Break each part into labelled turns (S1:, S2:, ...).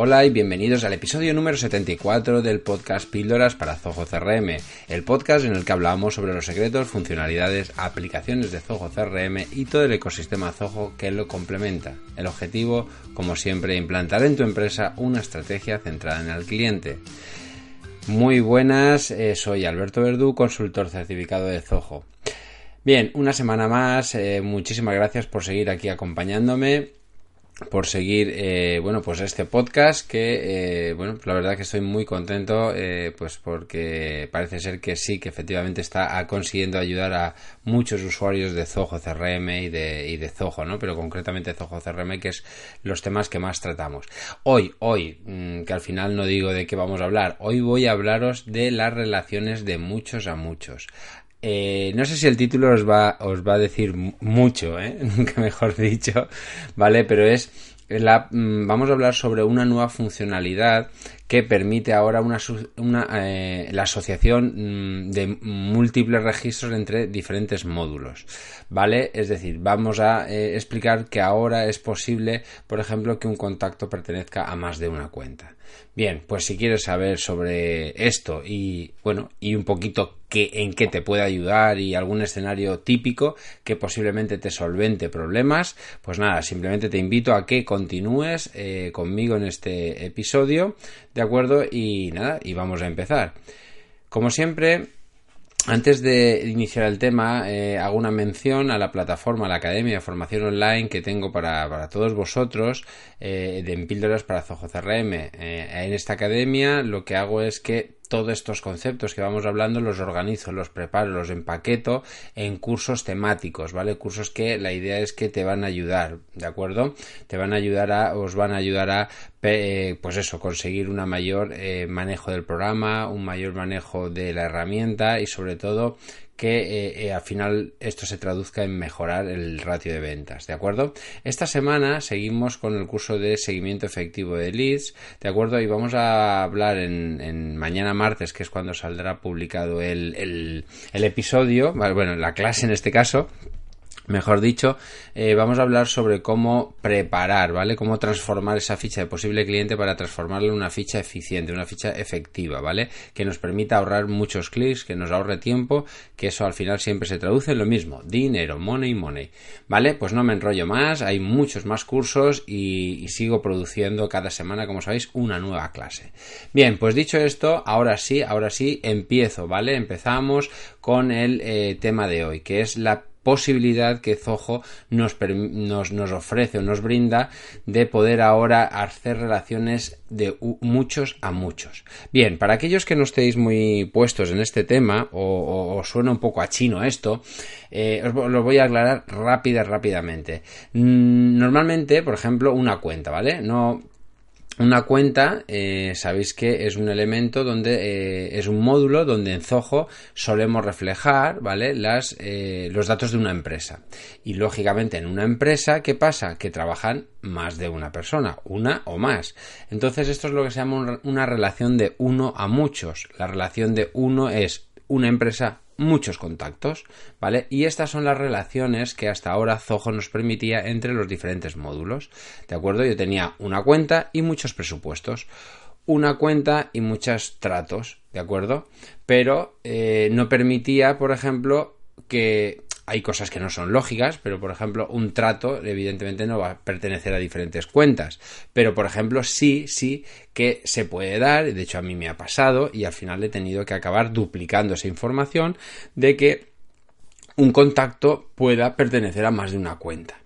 S1: Hola y bienvenidos al episodio número 74 del podcast Píldoras para Zoho CRM, el podcast en el que hablamos sobre los secretos, funcionalidades, aplicaciones de Zoho CRM y todo el ecosistema Zoho que lo complementa. El objetivo, como siempre, implantar en tu empresa una estrategia centrada en el cliente. Muy buenas, eh, soy Alberto Verdú, consultor certificado de Zoho. Bien, una semana más, eh, muchísimas gracias por seguir aquí acompañándome por seguir eh, bueno pues este podcast que eh, bueno la verdad que estoy muy contento eh, pues porque parece ser que sí que efectivamente está consiguiendo ayudar a muchos usuarios de Zoho CRM y de, y de Zoho no pero concretamente Zoho CRM que es los temas que más tratamos. Hoy hoy mm, que al final no digo de qué vamos a hablar hoy voy a hablaros de las relaciones de muchos a muchos eh, no sé si el título os va, os va a decir mucho, ¿eh? mejor dicho, ¿vale? Pero es mm, vamos a hablar sobre una nueva funcionalidad que permite ahora una, eh, la asociación mm, de múltiples registros entre diferentes módulos, ¿vale? Es decir, vamos a eh, explicar que ahora es posible, por ejemplo, que un contacto pertenezca a más de una cuenta. Bien, pues si quieres saber sobre esto y bueno, y un poquito qué, en qué te puede ayudar y algún escenario típico que posiblemente te solvente problemas, pues nada, simplemente te invito a que continúes eh, conmigo en este episodio ¿De acuerdo? Y nada, y vamos a empezar. Como siempre, antes de iniciar el tema, eh, hago una mención a la plataforma, la Academia de Formación Online que tengo para, todos vosotros eh, de Píldoras para Zoho CRM. Eh, en esta academia lo que hago es que todos estos conceptos que vamos hablando los organizo, los preparo, los empaqueto en cursos temáticos, ¿vale? Cursos que la idea es que te van a ayudar, ¿de acuerdo? Te van a ayudar a, os van a ayudar a, pues eso, conseguir un mayor eh, manejo del programa, un mayor manejo de la herramienta y sobre todo que eh, eh, al final esto se traduzca en mejorar el ratio de ventas, ¿de acuerdo? Esta semana seguimos con el curso de seguimiento efectivo de leads, ¿de acuerdo? Y vamos a hablar en, mañana martes, que es cuando saldrá publicado el, el episodio, bueno, la clase en este caso, Mejor dicho, eh, vamos a hablar sobre cómo preparar, ¿vale? Cómo transformar esa ficha de posible cliente para transformarla en una ficha eficiente, una ficha efectiva, ¿vale? Que nos permita ahorrar muchos clics, que nos ahorre tiempo, que eso al final siempre se traduce en lo mismo, dinero, money, money, ¿vale? Pues no me enrollo más, hay muchos más cursos y, sigo produciendo cada semana, como sabéis, una nueva clase. Bien, pues dicho esto, ahora sí, ahora sí, empiezo, ¿vale? Empezamos con el eh, tema de hoy, que es la posibilidad que Zoho nos, nos, ofrece o nos brinda de poder ahora hacer relaciones de muchos a muchos. Bien, para aquellos que no estéis muy puestos en este tema o, suena un poco a chino esto, eh, os lo voy a aclarar rápida, rápidamente. Mm, normalmente, por ejemplo, una cuenta, ¿vale? No una cuenta, eh, sabéis que es un elemento donde eh, es un módulo donde en Zoho solemos reflejar, ¿vale? Las, eh, los datos de una empresa. Y lógicamente en una empresa, ¿qué pasa? Que trabajan más de una persona, una o más. Entonces esto es lo que se llama una relación de uno a muchos. La relación de uno es una empresa muchos contactos, ¿vale? Y estas son las relaciones que hasta ahora Zoho nos permitía entre los diferentes módulos, ¿de acuerdo? Yo tenía una cuenta y muchos presupuestos, una cuenta y muchos tratos, ¿de acuerdo? Pero eh, no permitía, por ejemplo, que hay cosas que no son lógicas, pero por ejemplo, un trato evidentemente no va a pertenecer a diferentes cuentas. Pero por ejemplo, sí, sí que se puede dar, de hecho a mí me ha pasado y al final he tenido que acabar duplicando esa información de que un contacto pueda pertenecer a más de una cuenta.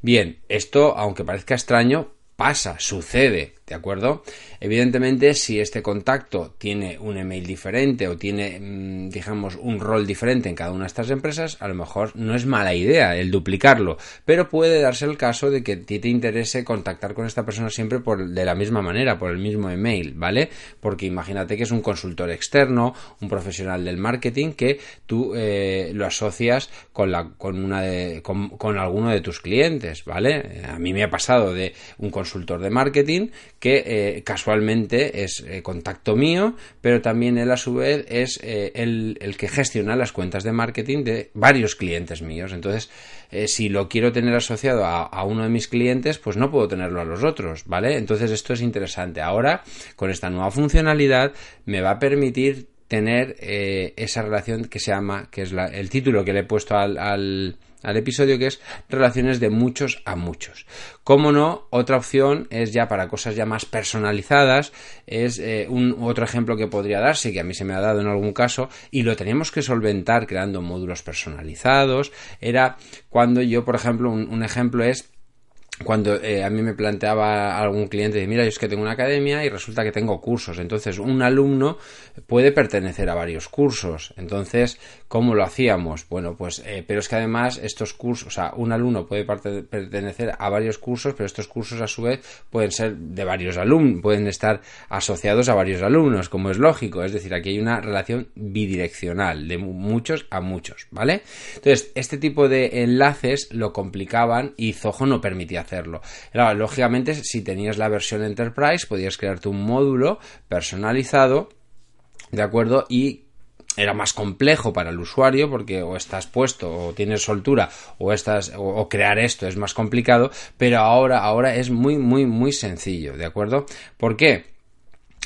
S1: Bien, esto, aunque parezca extraño, pasa, sucede, ¿de acuerdo? Evidentemente, si este contacto tiene un email diferente o tiene, mm, digamos, un rol diferente en cada una de estas empresas, a lo mejor no es mala idea el duplicarlo, pero puede darse el caso de que a ti te interese contactar con esta persona siempre por, de la misma manera, por el mismo email, ¿vale? Porque imagínate que es un consultor externo, un profesional del marketing que tú eh, lo asocias con, la, con, una de, con, con alguno de tus clientes, ¿vale? A mí me ha pasado de un consultor de marketing que eh, casualmente es eh, contacto mío, pero también él a su vez es eh, el, el, que gestiona las cuentas de marketing de varios clientes míos. Entonces, si lo quiero tener asociado a, a, uno de mis clientes, pues no puedo tenerlo a los otros, ¿vale? Entonces esto es interesante. Ahora, con esta nueva funcionalidad, me va a permitir tener esa relación que se llama, que es el título que le he puesto al, al episodio que es relaciones de muchos a muchos. Como no, otra opción es ya para cosas ya más personalizadas, es eh, un otro ejemplo que podría darse, que a mí se me ha dado en algún caso, y lo teníamos que solventar creando módulos personalizados, era cuando yo, por ejemplo, un ejemplo es cuando eh, a mí me planteaba algún cliente, mira, yo es que tengo una academia y resulta que tengo cursos. Entonces, un alumno puede pertenecer a varios cursos. Entonces, ¿cómo lo hacíamos? Bueno, pues, eh, pero es que además estos cursos, o sea, un alumno puede pertenecer a varios cursos, pero estos cursos a su vez pueden ser de varios alumnos, pueden estar asociados a varios alumnos, como es lógico. Es decir, aquí hay una relación bidireccional, de muchos a muchos, ¿vale? Entonces, este tipo de enlaces lo complicaban y Zoho no permitía hacerlo. lógicamente, si tenías la versión Enterprise, podías crearte un módulo personalizado, ¿de acuerdo? Y era más complejo para el usuario porque o estás puesto o tienes soltura o estás o, crear esto es más complicado pero ahora ahora es muy muy muy sencillo de acuerdo ¿por qué?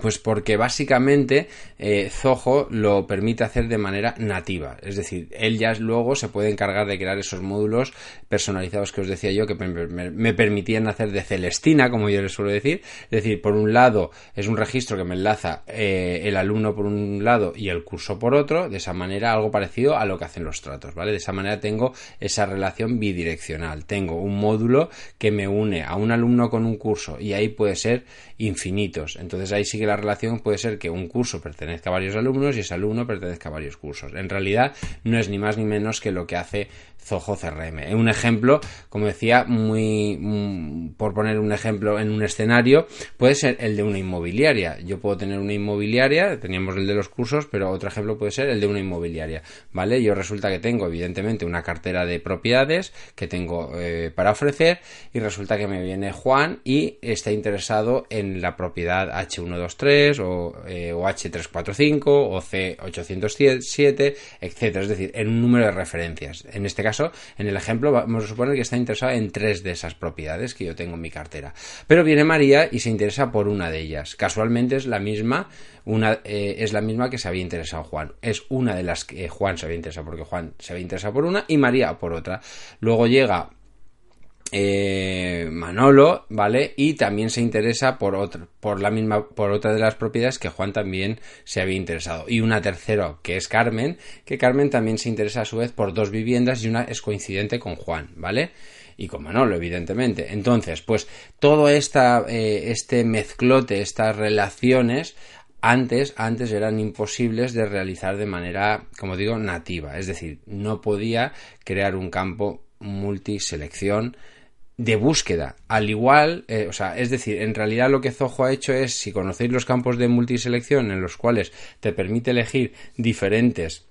S1: Pues porque básicamente eh, Zoho lo permite hacer de manera nativa. Es decir, él ya luego se puede encargar de crear esos módulos personalizados que os decía yo que me, permitían hacer de Celestina, como yo les suelo decir. Es decir, por un lado es un registro que me enlaza eh, el alumno por un lado y el curso por otro. De esa manera algo parecido a lo que hacen los tratos, ¿vale? De esa manera tengo esa relación bidireccional. Tengo un módulo que me une a un alumno con un curso y ahí puede ser infinitos. Entonces ahí sí que la relación puede ser que un curso pertenezca a varios alumnos y ese alumno pertenezca a varios cursos. En realidad no es ni más ni menos que lo que hace Zoho CRM. Un ejemplo, como decía, muy mm, por poner un ejemplo en un escenario, puede ser el de una inmobiliaria. Yo puedo tener una inmobiliaria, teníamos el de los cursos, pero otro ejemplo puede ser el de una inmobiliaria, ¿vale? Yo resulta que tengo evidentemente una cartera de propiedades que tengo eh, para ofrecer y resulta que me viene Juan y está interesado en la propiedad H123 o, eh, o H345 o C807, etcétera, es decir, en un número de referencias. En este caso caso, en el ejemplo, vamos a suponer que está interesado en tres de esas propiedades que yo tengo en mi cartera. Pero viene María y se interesa por una de ellas. Casualmente es la misma, una, eh, es la misma que se había interesado Juan. Es una de las que Juan se había interesado porque Juan se había interesado por una y María por otra. Luego llega eh, Manolo, ¿vale? Y también se interesa por otra, por la misma, por otra de las propiedades que Juan también se había interesado. Y una tercera, que es Carmen, que Carmen también se interesa a su vez por dos viviendas y una es coincidente con Juan, ¿vale? Y con Manolo, evidentemente. Entonces, pues todo eh, este mezclote, estas relaciones, antes, antes eran imposibles de realizar de manera, como digo, nativa. Es decir, no podía crear un campo multiselección de búsqueda. Al igual, eh, o sea, es decir, en realidad lo que Zoho ha hecho es, si conocéis los campos de multiselección en los cuales te permite elegir diferentes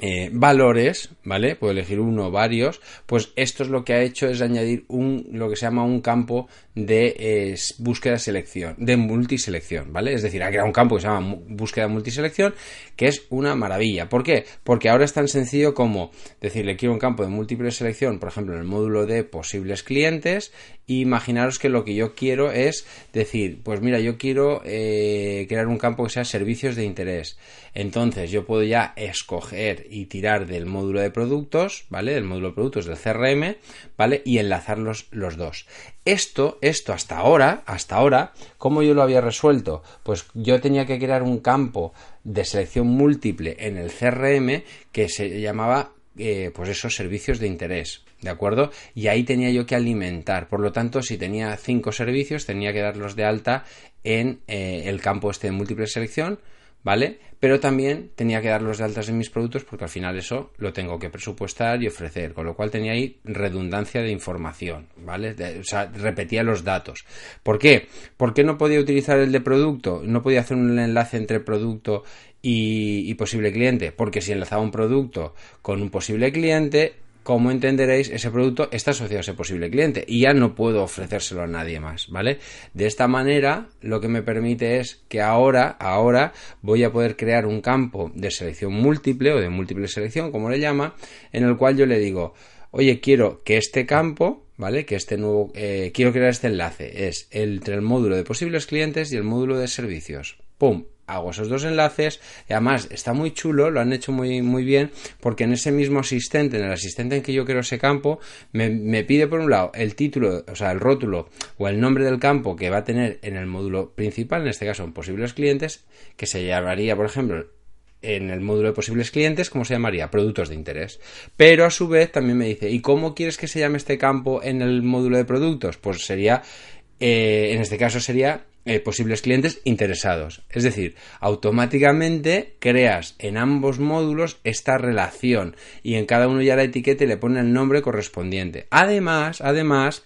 S1: eh, valores, ¿vale? Puedo elegir uno varios, pues esto es lo que ha hecho es añadir un, lo que se llama un campo de eh, búsqueda selección, de multiselección, ¿vale? Es decir, ha creado un campo que se llama búsqueda multiselección, que es una maravilla. ¿Por qué? Porque ahora es tan sencillo como decirle quiero un campo de múltiple selección, por ejemplo, en el módulo de posibles clientes, imaginaros que lo que yo quiero es decir, pues mira, yo quiero eh, crear un campo que sea servicios de interés. Entonces yo puedo ya escoger y tirar del módulo de productos, ¿vale? Del módulo de productos del CRM, ¿vale? Y enlazar los, los dos. Esto, esto hasta ahora, hasta ahora, ¿cómo yo lo había resuelto? Pues yo tenía que crear un campo de selección múltiple en el CRM que se llamaba eh, pues esos servicios de interés, ¿de acuerdo? Y ahí tenía yo que alimentar. Por lo tanto, si tenía cinco servicios, tenía que darlos de alta en eh, el campo este de múltiple selección ¿vale? Pero también tenía que dar los de altas en mis productos porque al final eso lo tengo que presupuestar y ofrecer, con lo cual tenía ahí redundancia de información, ¿vale? o sea, repetía los datos. ¿Por qué? ¿Por qué no podía utilizar el de producto? No podía hacer un enlace entre producto y posible cliente, porque si enlazaba un producto con un posible cliente, como entenderéis, ese producto está asociado a ese posible cliente y ya no puedo ofrecérselo a nadie más, ¿vale? De esta manera, lo que me permite es que ahora, ahora voy a poder crear un campo de selección múltiple o de múltiple selección, como le llama, en el cual yo le digo, oye, quiero que este campo, ¿vale? Que este nuevo, eh, quiero crear este enlace, es entre el módulo de posibles clientes y el módulo de servicios. ¡Pum! Hago esos dos enlaces y además está muy chulo, lo han hecho muy, muy bien porque en ese mismo asistente, en el asistente en que yo quiero ese campo, me, pide por un lado el título, o sea, el rótulo o el nombre del campo que va a tener en el módulo principal, en este caso en posibles clientes, que se llamaría, por ejemplo, en el módulo de posibles clientes, ¿cómo se llamaría? Productos de interés. Pero a su vez también me dice, ¿y cómo quieres que se llame este campo en el módulo de productos? Pues sería, eh, en este caso sería eh, posibles clientes interesados. Es decir, automáticamente creas en ambos módulos esta relación y en cada uno ya la etiqueta le pone el nombre correspondiente. Además, además,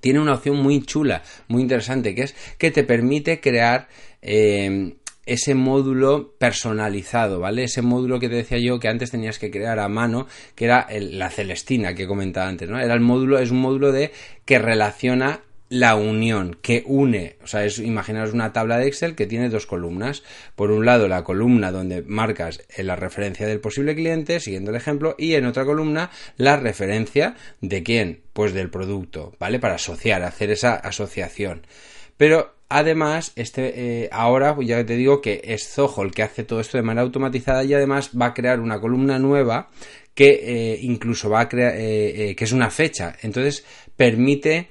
S1: tiene una opción muy chula, muy interesante, que es que te permite crear eh, ese módulo personalizado, ¿vale? Ese módulo que te decía yo que antes tenías que crear a mano, que era la Celestina que comentaba antes, ¿no? Era el módulo, es un módulo de que relaciona la unión que une, o sea, es imaginaros una tabla de Excel que tiene dos columnas. Por un lado, la columna donde marcas la referencia del posible cliente, siguiendo el ejemplo, y en otra columna la referencia de quién, pues del producto, ¿vale? Para asociar, hacer esa asociación. Pero además, este, eh, ahora ya te digo que es Zoho el que hace todo esto de manera automatizada y además va a crear una columna nueva que eh, incluso va a crear, eh, que es una fecha. Entonces, permite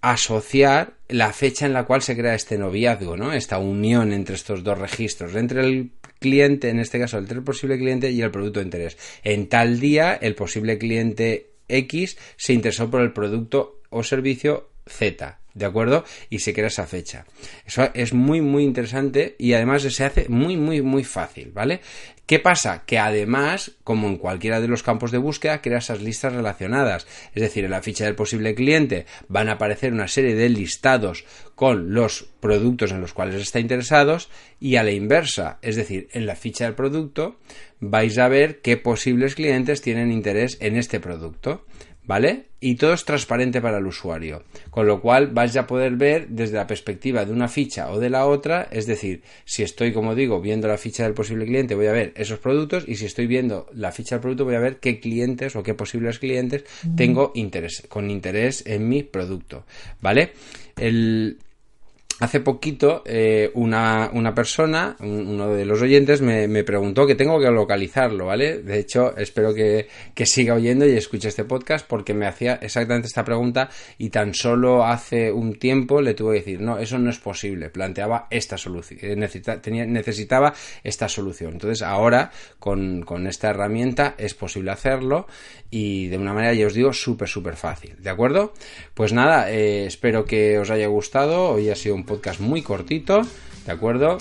S1: asociar la fecha en la cual se crea este noviazgo, ¿no? Esta unión entre estos dos registros, entre el cliente, en este caso entre el posible cliente y el producto de interés. En tal día, el posible cliente X se interesó por el producto o servicio Z. ¿De acuerdo? Y se crea esa fecha. Eso es muy, muy interesante y además se hace muy, muy, muy fácil, ¿vale? ¿Qué pasa? Que además, como en cualquiera de los campos de búsqueda, crea esas listas relacionadas. Es decir, en la ficha del posible cliente van a aparecer una serie de listados con los productos en los cuales está interesados y a la inversa, es decir, en la ficha del producto vais a ver qué posibles clientes tienen interés en este producto. ¿Vale? Y todo es transparente para el usuario, con lo cual vais a poder ver desde la perspectiva de una ficha o de la otra, es decir, si estoy, como digo, viendo la ficha del posible cliente, voy a ver esos productos y si estoy viendo la ficha del producto, voy a ver qué clientes o qué posibles clientes tengo interés, con interés en mi producto, ¿vale? El, Hace poquito eh, una, una, persona, uno de los oyentes, me, me, preguntó que tengo que localizarlo, ¿vale? De hecho, espero que, que, siga oyendo y escuche este podcast porque me hacía exactamente esta pregunta y tan solo hace un tiempo le tuve que decir, no, eso no es posible, planteaba esta solución, eh, necesita, tenía, necesitaba esta solución. Entonces, ahora con, con esta herramienta es posible hacerlo y de una manera, ya os digo, súper, súper fácil, ¿de acuerdo? Pues nada, eh, espero que os haya gustado, hoy ha sido un podcast muy cortito, ¿de acuerdo?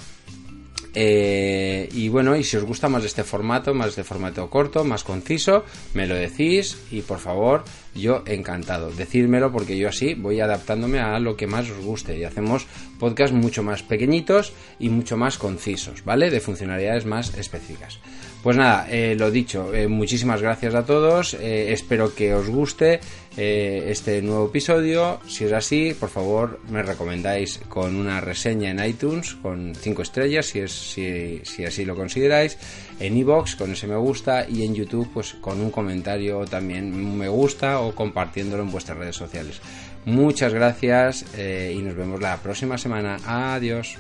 S1: Eh, y bueno, y si os gusta más este formato, más este formato corto, más conciso, me lo decís y por favor, yo encantado. Decírmelo porque yo así voy adaptándome a lo que más os guste y hacemos podcasts mucho más pequeñitos y mucho más concisos, ¿vale? De funcionalidades más específicas. Pues nada, eh, lo dicho, eh, muchísimas gracias a todos, espero que os guste este nuevo episodio, si es así, por favor me recomendáis con una reseña en iTunes, con 5 estrellas, si, es, si, así lo consideráis, en iBox con ese me gusta y en YouTube pues con un comentario también me gusta o compartiéndolo en vuestras redes sociales. Muchas gracias y nos vemos la próxima semana. Adiós.